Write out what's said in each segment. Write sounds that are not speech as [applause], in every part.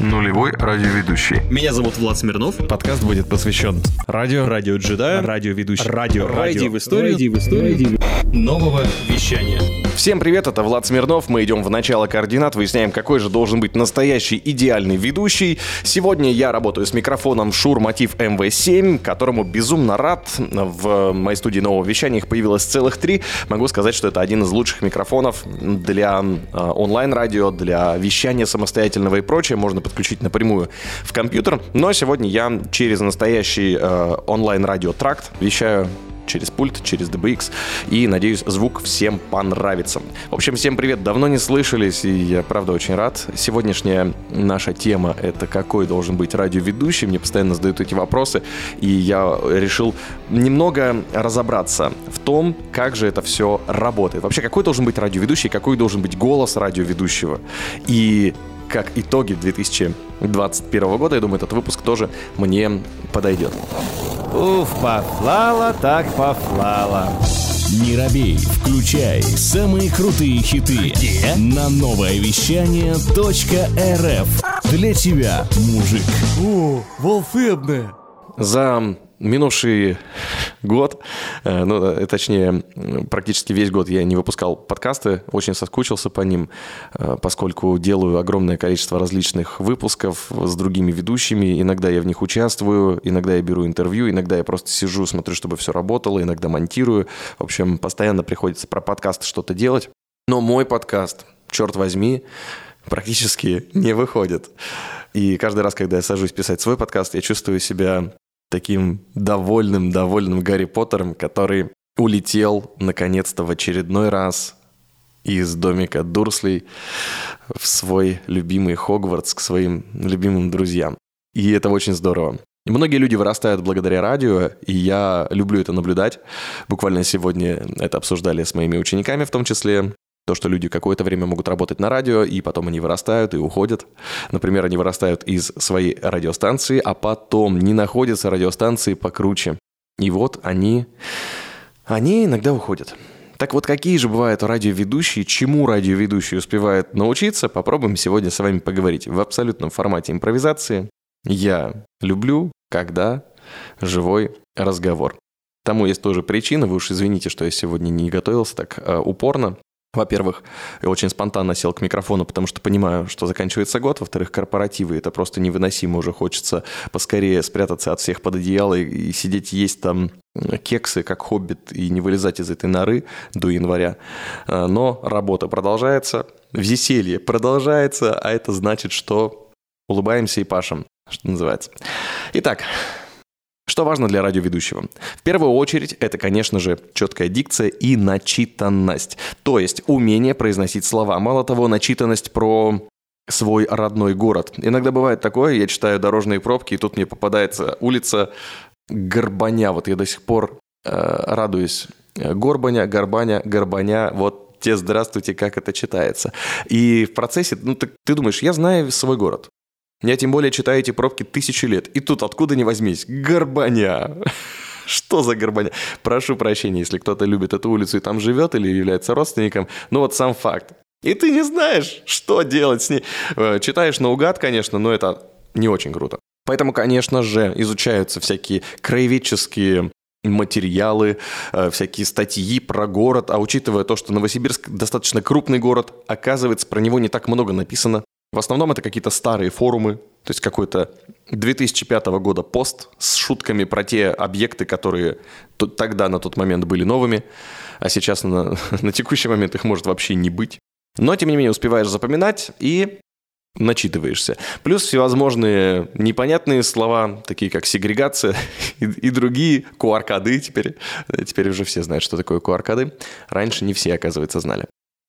Нулевой радиоведущий. Меня зовут Влад Смирнов. Подкаст будет посвящен радио, Радио джедая. радиоведущий. Радио. Радио в историю. в историю. Нового вещания. Всем привет, это Влад Смирнов. Мы идем в начало координат, выясняем, какой же должен быть настоящий идеальный ведущий. Сегодня я работаю с микрофоном Shure Motiv MV7, которому безумно рад. В моей студии нового вещания их появилось целых три. Могу сказать, что это один из лучших микрофонов для э, онлайн-радио, для вещания самостоятельного и прочее. Можно подключить напрямую в компьютер. Но сегодня я через настоящий э, онлайн-радио-тракт вещаю через пульт, через DBX. И, надеюсь, звук всем понравится. В общем, всем привет, давно не слышались, и я, правда, очень рад. Сегодняшняя наша тема — это какой должен быть радиоведущий. Мне постоянно задают эти вопросы, и я решил немного разобраться в том, как же это все работает. Вообще, какой должен быть радиоведущий, какой должен быть голос радиоведущего. И как итоги 2021 года, я думаю, этот выпуск тоже мне подойдет. Уф, пофлала, так пофлала. Не робей, включай самые крутые хиты на новое вещание .рф. Для тебя, мужик. О, волшебная. За минувший год, э, ну, э, точнее, практически весь год я не выпускал подкасты, очень соскучился по ним, э, поскольку делаю огромное количество различных выпусков с другими ведущими, иногда я в них участвую, иногда я беру интервью, иногда я просто сижу, смотрю, чтобы все работало, иногда монтирую, в общем, постоянно приходится про подкасты что-то делать, но мой подкаст, черт возьми, практически не выходит. И каждый раз, когда я сажусь писать свой подкаст, я чувствую себя таким довольным, довольным Гарри Поттером, который улетел наконец-то в очередной раз из домика Дурслей в свой любимый Хогвартс к своим любимым друзьям. И это очень здорово. И многие люди вырастают благодаря радио, и я люблю это наблюдать. Буквально сегодня это обсуждали с моими учениками в том числе. То, что люди какое-то время могут работать на радио, и потом они вырастают и уходят. Например, они вырастают из своей радиостанции, а потом не находятся радиостанции покруче. И вот они, они иногда уходят. Так вот, какие же бывают радиоведущие, чему радиоведущие успевают научиться, попробуем сегодня с вами поговорить. В абсолютном формате импровизации я люблю, когда живой разговор. Тому есть тоже причина, вы уж извините, что я сегодня не готовился так э, упорно. Во-первых, я очень спонтанно сел к микрофону, потому что понимаю, что заканчивается год. Во-вторых, корпоративы, это просто невыносимо. Уже хочется поскорее спрятаться от всех под одеяло и, и сидеть есть там кексы, как хоббит, и не вылезать из этой норы до января. А, но работа продолжается, веселье продолжается, а это значит, что улыбаемся и пашем, что называется. Итак, что важно для радиоведущего? В первую очередь, это, конечно же, четкая дикция и начитанность. То есть умение произносить слова. Мало того, начитанность про свой родной город. Иногда бывает такое, я читаю дорожные пробки, и тут мне попадается улица Горбаня. Вот я до сих пор э, радуюсь. Горбаня, Горбаня, Горбаня. Вот те здравствуйте, как это читается. И в процессе, ну, ты, ты думаешь, я знаю свой город. Я тем более читаю эти пробки тысячи лет. И тут откуда ни возьмись. Горбаня. [laughs] Что за горбаня? Прошу прощения, если кто-то любит эту улицу и там живет или является родственником. Но вот сам факт. И ты не знаешь, что делать с ней. Э, читаешь наугад, конечно, но это не очень круто. Поэтому, конечно же, изучаются всякие краеведческие материалы, э, всякие статьи про город, а учитывая то, что Новосибирск достаточно крупный город, оказывается, про него не так много написано. В основном это какие-то старые форумы, то есть какой-то 2005 года пост с шутками про те объекты, которые тогда на тот момент были новыми, а сейчас на, [laughs] на текущий момент их может вообще не быть. Но, тем не менее, успеваешь запоминать и начитываешься. Плюс всевозможные непонятные слова, такие как сегрегация [laughs] и, и другие, QR-коды теперь. Теперь уже все знают, что такое QR-коды. Раньше не все, оказывается, знали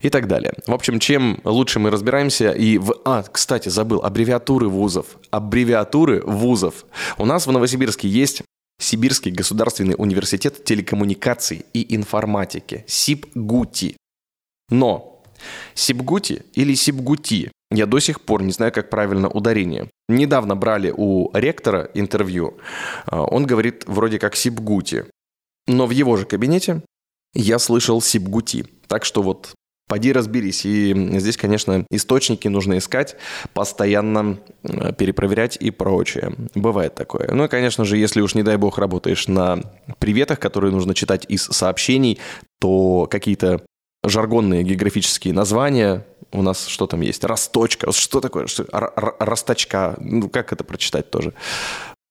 и так далее. В общем, чем лучше мы разбираемся и в... А, кстати, забыл, аббревиатуры вузов. Аббревиатуры вузов. У нас в Новосибирске есть Сибирский государственный университет телекоммуникаций и информатики, СИБГУТИ. Но СИБГУТИ или СИБГУТИ, я до сих пор не знаю, как правильно ударение. Недавно брали у ректора интервью, а, он говорит вроде как СИБГУТИ. Но в его же кабинете я слышал СИБГУТИ. Так что вот Поди разберись. И здесь, конечно, источники нужно искать, постоянно э, перепроверять и прочее. Бывает такое. Ну и, конечно же, если уж, не дай бог, работаешь на приветах, которые нужно читать из сообщений, то какие-то жаргонные географические названия, у нас что там есть? Росточка. Что такое? Что? Р- р- Росточка. Ну, как это прочитать тоже?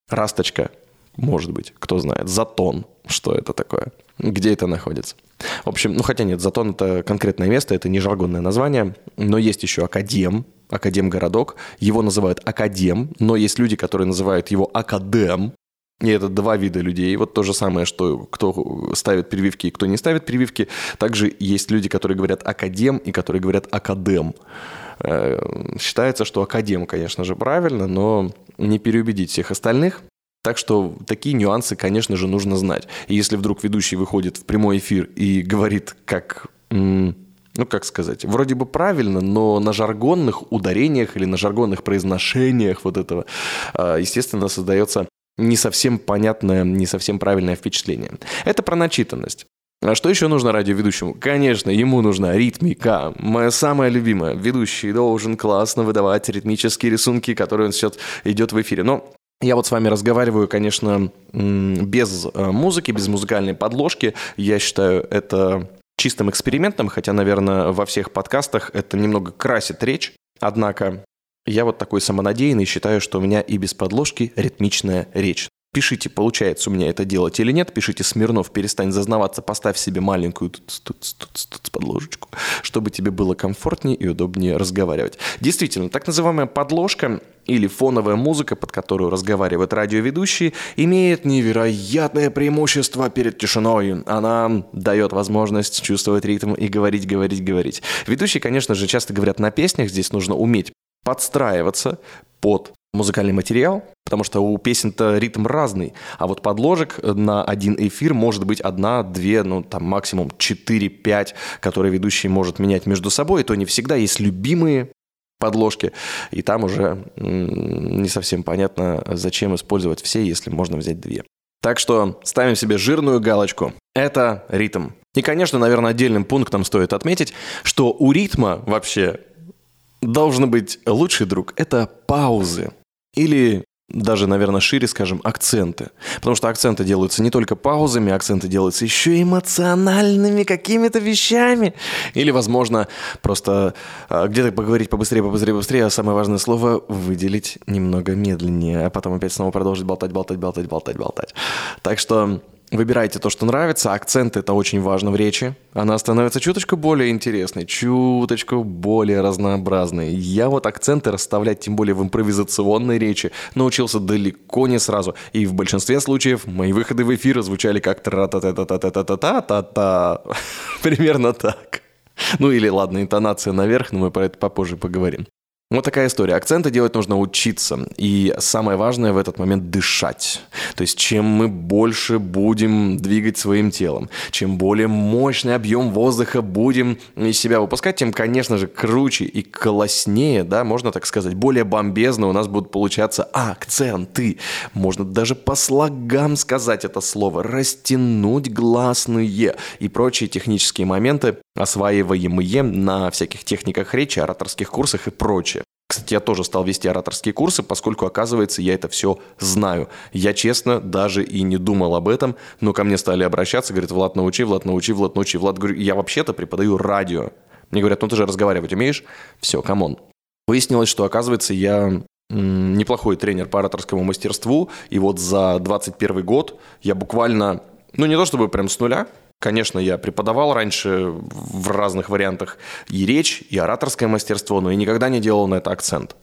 Расточка. Может быть, кто знает. Затон. Что это такое? Где это находится? В общем, ну хотя нет, Затон это конкретное место, это не жаргонное название, но есть еще Академ, Академ-городок. Его называют Академ, но есть люди, которые называют его Академ. И это два вида людей. Вот то же самое, что кто ставит прививки и кто не ставит прививки. Также есть люди, которые говорят академ и которые говорят академ. Э, Считается, что академ, конечно же, правильно, но не переубедить всех остальных. Так что такие нюансы, конечно же, нужно знать. И если вдруг ведущий выходит в прямой эфир и говорит, как ну, как сказать, вроде бы правильно, но на жаргонных ударениях или на жаргонных произношениях вот этого, а, естественно, создается не совсем понятное, не совсем правильное впечатление. Это про начитанность. А что еще нужно радиоведущему? Конечно, ему нужна ритмика. Моя самая любимая. Ведущий должен классно выдавать ритмические рисунки, которые он сейчас идет в эфире. Но я вот с вами разговариваю, конечно, без э, музыки, без музыкальной подложки. Я считаю это чистым экспериментом, хотя, наверное, во всех подкастах это немного красит речь. Однако я вот такой самонадеянный, считаю, что у меня и без подложки ритмичная речь. Пишите, получается у меня это делать или нет. Пишите, Смирнов, перестань зазнаваться, поставь себе маленькую тут, тут, тут, тут подложечку, чтобы тебе было комфортнее и удобнее разговаривать. Действительно, так называемая подложка или фоновая музыка, под которую разговаривают радиоведущие, имеет невероятное преимущество перед тишиной. Она дает возможность чувствовать ритм и говорить, говорить, говорить. Ведущие, конечно же, часто говорят на песнях, здесь нужно уметь подстраиваться под музыкальный материал, потому что у песен-то ритм разный, а вот подложек на один эфир может быть одна, две, ну там максимум 4-5, которые ведущий может менять между собой, и то не всегда есть любимые подложки, и там уже не совсем понятно, зачем использовать все, если можно взять две. Так что ставим себе жирную галочку. Это ритм. И, конечно, наверное, отдельным пунктом стоит отметить, что у ритма вообще должен быть лучший друг – это паузы. Или даже, наверное, шире скажем, акценты. Потому что акценты делаются не только паузами, акценты делаются еще эмоциональными какими-то вещами. Или, возможно, просто а, где-то поговорить побыстрее, побыстрее, побыстрее, а самое важное слово выделить немного медленнее, а потом опять снова продолжить болтать, болтать, болтать, болтать, болтать. Так что Выбирайте то, что нравится. Акцент это очень важно в речи. Она становится чуточку более интересной, чуточку более разнообразной. Я вот акценты расставлять, тем более в импровизационной речи, научился далеко не сразу. И в большинстве случаев мои выходы в эфир звучали как тра та та та та та та та та та Примерно так. Ну или ладно, интонация наверх, но мы про это попозже поговорим. Вот такая история. Акценты делать нужно учиться. И самое важное в этот момент дышать. То есть чем мы больше будем двигать своим телом, чем более мощный объем воздуха будем из себя выпускать, тем, конечно же, круче и класснее, да, можно так сказать, более бомбезно у нас будут получаться акценты. Можно даже по слогам сказать это слово, растянуть гласные и прочие технические моменты, осваиваемые на всяких техниках речи, ораторских курсах и прочее. Кстати, я тоже стал вести ораторские курсы, поскольку, оказывается, я это все знаю. Я, честно, даже и не думал об этом, но ко мне стали обращаться, говорят, Влад, научи, Влад, научи, Влад, научи. Влад, говорю, я вообще-то преподаю радио. Мне говорят, ну ты же разговаривать умеешь? Все, come on. Выяснилось, что, оказывается, я неплохой тренер по ораторскому мастерству, и вот за 21 год я буквально, ну не то чтобы прям с нуля, Конечно, я преподавал раньше в разных вариантах и речь, и ораторское мастерство, но я никогда не делал на это акцент.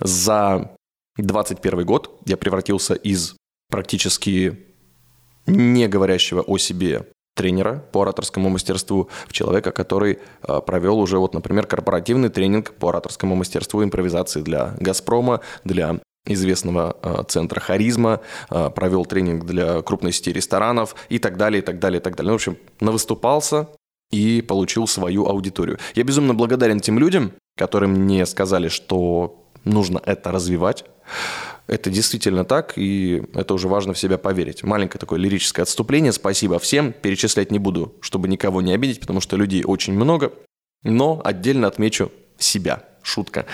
За 21 год я превратился из практически не говорящего о себе тренера по ораторскому мастерству в человека, который э, провел уже, вот, например, корпоративный тренинг по ораторскому мастерству импровизации для «Газпрома», для известного э, центра «Харизма», э, провел тренинг для крупной сети ресторанов и так далее, и так далее, и так далее. Ну, в общем, навыступался и получил свою аудиторию. Я безумно благодарен тем людям, которые мне сказали, что нужно это развивать. Это действительно так, и это уже важно в себя поверить. Маленькое такое лирическое отступление. Спасибо всем. Перечислять не буду, чтобы никого не обидеть, потому что людей очень много. Но отдельно отмечу себя. Шутка.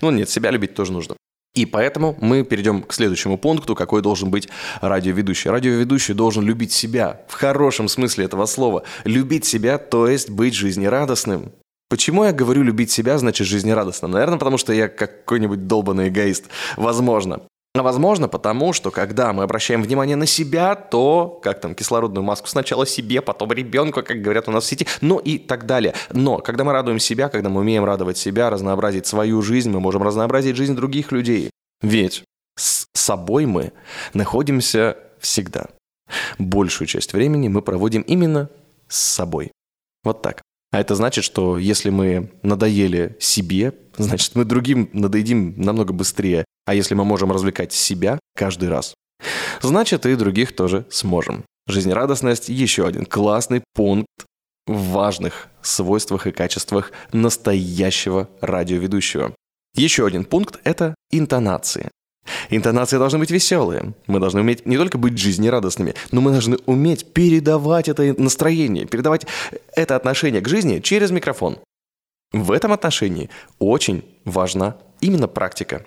Ну нет, себя любить тоже нужно. И поэтому мы перейдем к следующему пункту, какой должен быть радиоведущий. Радиоведущий должен любить себя, в хорошем смысле этого слова. Любить себя, то есть быть жизнерадостным. Почему я говорю любить себя, значит жизнерадостным? Наверное, потому что я какой-нибудь долбанный эгоист. Возможно. Возможно, потому что когда мы обращаем внимание на себя, то, как там, кислородную маску сначала себе, потом ребенку, как говорят у нас в сети, ну и так далее. Но когда мы радуем себя, когда мы умеем радовать себя, разнообразить свою жизнь, мы можем разнообразить жизнь других людей. Ведь с собой мы находимся всегда. Большую часть времени мы проводим именно с собой. Вот так. А это значит, что если мы надоели себе, значит, мы другим надоедим намного быстрее. А если мы можем развлекать себя каждый раз, значит, и других тоже сможем. Жизнерадостность – еще один классный пункт в важных свойствах и качествах настоящего радиоведущего. Еще один пункт – это интонации. Интонации должны быть веселые. Мы должны уметь не только быть жизнерадостными, но мы должны уметь передавать это настроение, передавать это отношение к жизни через микрофон. В этом отношении очень важна именно практика.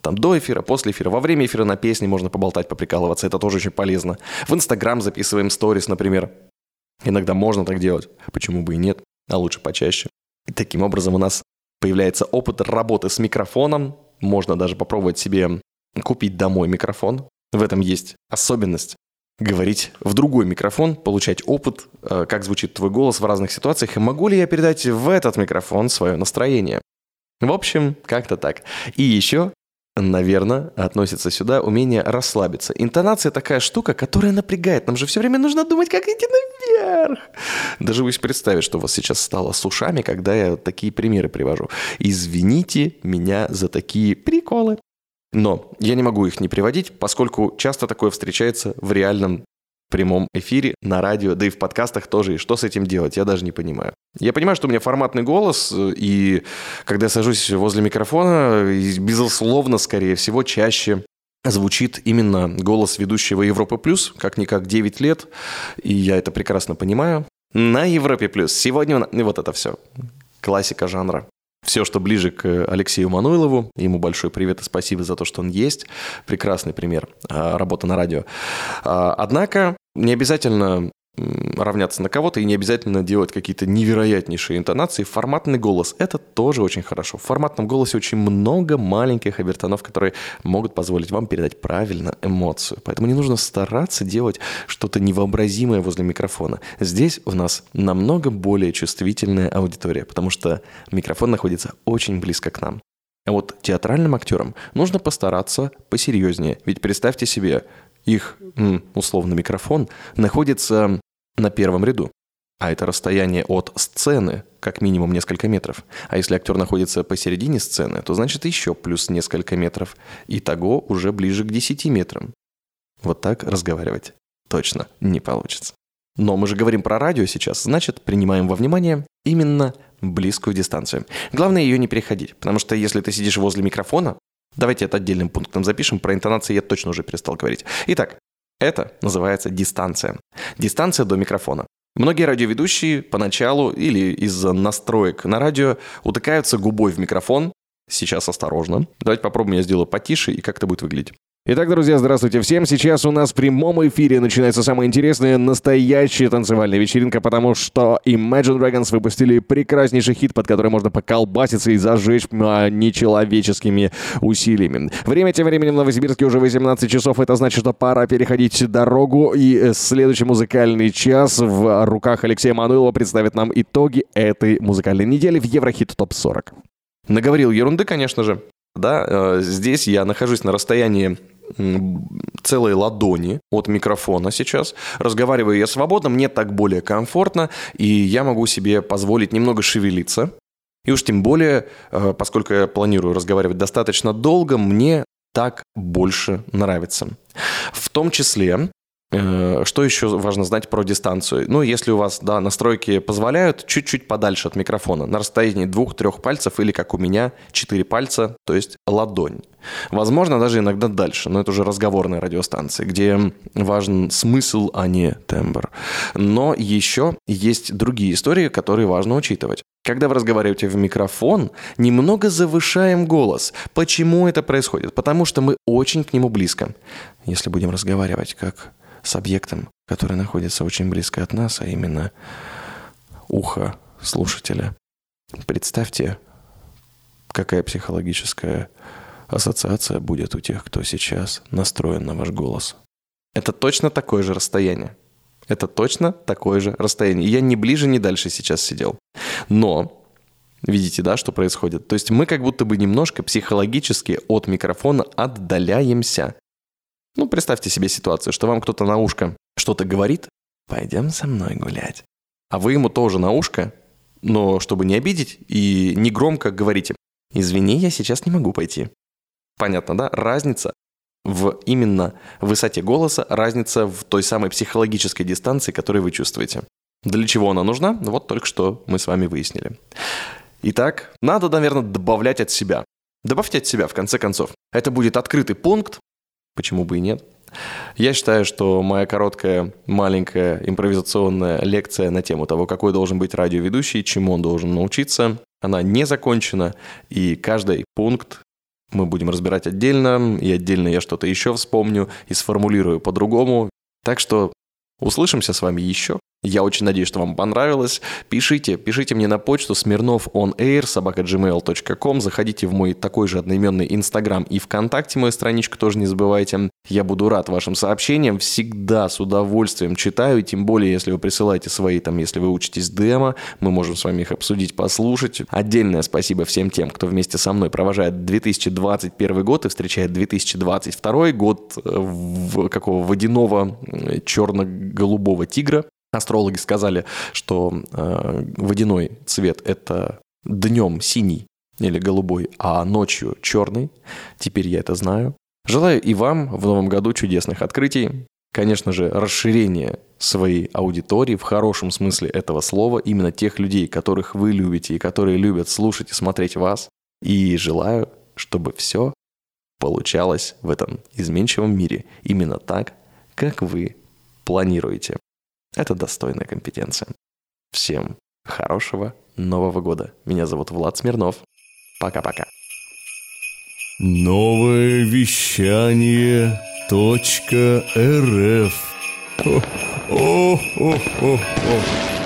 Там до эфира, после эфира, во время эфира на песне можно поболтать, поприкалываться, это тоже очень полезно. В Инстаграм записываем сторис, например. Иногда можно так делать, почему бы и нет, а лучше почаще. И таким образом у нас появляется опыт работы с микрофоном, можно даже попробовать себе купить домой микрофон. В этом есть особенность. Говорить в другой микрофон, получать опыт, э, как звучит твой голос в разных ситуациях, и могу ли я передать в этот микрофон свое настроение. В общем, как-то так. И еще наверное, относится сюда умение расслабиться. Интонация такая штука, которая напрягает. Нам же все время нужно думать, как идти наверх. Даже вы представить, что у вас сейчас стало с ушами, когда я такие примеры привожу. Извините меня за такие приколы. Но я не могу их не приводить, поскольку часто такое встречается в реальном прямом эфире, на радио, да и в подкастах тоже. И что с этим делать, я даже не понимаю. Я понимаю, что у меня форматный голос, и когда я сажусь возле микрофона, безусловно, скорее всего, чаще звучит именно голос ведущего Европы Плюс, как-никак 9 лет, и я это прекрасно понимаю. На Европе Плюс. Сегодня вот это все. Классика жанра. Все, что ближе к Алексею Мануилову, ему большой привет и спасибо за то, что он есть. Прекрасный пример а, работы на радио. А, однако не обязательно равняться на кого-то и не обязательно делать какие-то невероятнейшие интонации. Форматный голос – это тоже очень хорошо. В форматном голосе очень много маленьких обертонов, которые могут позволить вам передать правильно эмоцию. Поэтому не нужно стараться делать что-то невообразимое возле микрофона. Здесь у нас намного более чувствительная аудитория, потому что микрофон находится очень близко к нам. А вот театральным актерам нужно постараться посерьезнее. Ведь представьте себе, их, условно, микрофон находится на первом ряду. А это расстояние от сцены как минимум несколько метров. А если актер находится посередине сцены, то значит еще плюс несколько метров. И того уже ближе к 10 метрам. Вот так разговаривать точно не получится. Но мы же говорим про радио сейчас, значит, принимаем во внимание именно близкую дистанцию. Главное ее не переходить, потому что если ты сидишь возле микрофона, давайте это отдельным пунктом запишем, про интонации я точно уже перестал говорить. Итак, это называется дистанция. Дистанция до микрофона. Многие радиоведущие поначалу или из-за настроек на радио утыкаются губой в микрофон. Сейчас осторожно. Давайте попробуем, я сделаю потише и как это будет выглядеть. Итак, друзья, здравствуйте всем. Сейчас у нас в прямом эфире начинается самая интересная настоящая танцевальная вечеринка, потому что Imagine Dragons выпустили прекраснейший хит, под который можно поколбаситься и зажечь а, нечеловеческими усилиями. Время тем временем в Новосибирске уже 18 часов. Это значит, что пора переходить дорогу. И следующий музыкальный час в руках Алексея Мануилова представит нам итоги этой музыкальной недели в Еврохит Топ 40. Наговорил ерунды, конечно же. Да, э, здесь я нахожусь на расстоянии целой ладони от микрофона сейчас. Разговариваю я свободно, мне так более комфортно, и я могу себе позволить немного шевелиться. И уж тем более, э, поскольку я планирую разговаривать достаточно долго, мне так больше нравится. В том числе Что еще важно знать про дистанцию? Ну, если у вас, да, настройки позволяют, чуть-чуть подальше от микрофона, на расстоянии двух-трех пальцев или, как у меня, четыре пальца, то есть ладонь. Возможно, даже иногда дальше, но это уже разговорные радиостанции, где важен смысл, а не тембр. Но еще есть другие истории, которые важно учитывать. Когда вы разговариваете в микрофон, немного завышаем голос. Почему это происходит? Потому что мы очень к нему близко. Если будем разговаривать как с объектом, который находится очень близко от нас, а именно ухо слушателя. Представьте, какая психологическая ассоциация будет у тех, кто сейчас настроен на ваш голос. Это точно такое же расстояние. Это точно такое же расстояние. Я ни ближе, ни дальше сейчас сидел. Но Видите, да, что происходит? То есть мы как будто бы немножко психологически от микрофона отдаляемся. Ну, представьте себе ситуацию, что вам кто-то на ушко что-то говорит, пойдем со мной гулять. А вы ему тоже на ушко, но чтобы не обидеть и не громко говорите, извини, я сейчас не могу пойти. Понятно, да? Разница в именно высоте голоса, разница в той самой психологической дистанции, которую вы чувствуете. Для чего она нужна? Вот только что мы с вами выяснили. Итак, надо, наверное, добавлять от себя. Добавьте от себя, в конце концов. Это будет открытый пункт, почему бы и нет. Я считаю, что моя короткая, маленькая импровизационная лекция на тему того, какой должен быть радиоведущий, чему он должен научиться, она не закончена, и каждый пункт мы будем разбирать отдельно, и отдельно я что-то еще вспомню и сформулирую по-другому. Так что услышимся с вами еще. Я очень надеюсь, что вам понравилось. Пишите, пишите мне на почту smirnovonair собака.gmail.com. Заходите в мой такой же одноименный Инстаграм и ВКонтакте, мою страничку тоже не забывайте. Я буду рад вашим сообщениям, всегда с удовольствием читаю, тем более, если вы присылаете свои, там, если вы учитесь демо, мы можем с вами их обсудить, послушать. Отдельное спасибо всем тем, кто вместе со мной провожает 2021 год и встречает 2022 год э, в какого водяного черно-голубого тигра. Астрологи сказали, что э, водяной цвет это днем синий или голубой, а ночью черный. Теперь я это знаю. Желаю и вам в новом году чудесных открытий. Конечно же, расширение своей аудитории в хорошем смысле этого слова, именно тех людей, которых вы любите и которые любят слушать и смотреть вас. И желаю, чтобы все получалось в этом изменчивом мире именно так, как вы планируете. Это достойная компетенция. Всем хорошего Нового года. Меня зовут Влад Смирнов. Пока-пока. Новое вещание .рф. О, о, о, о, о.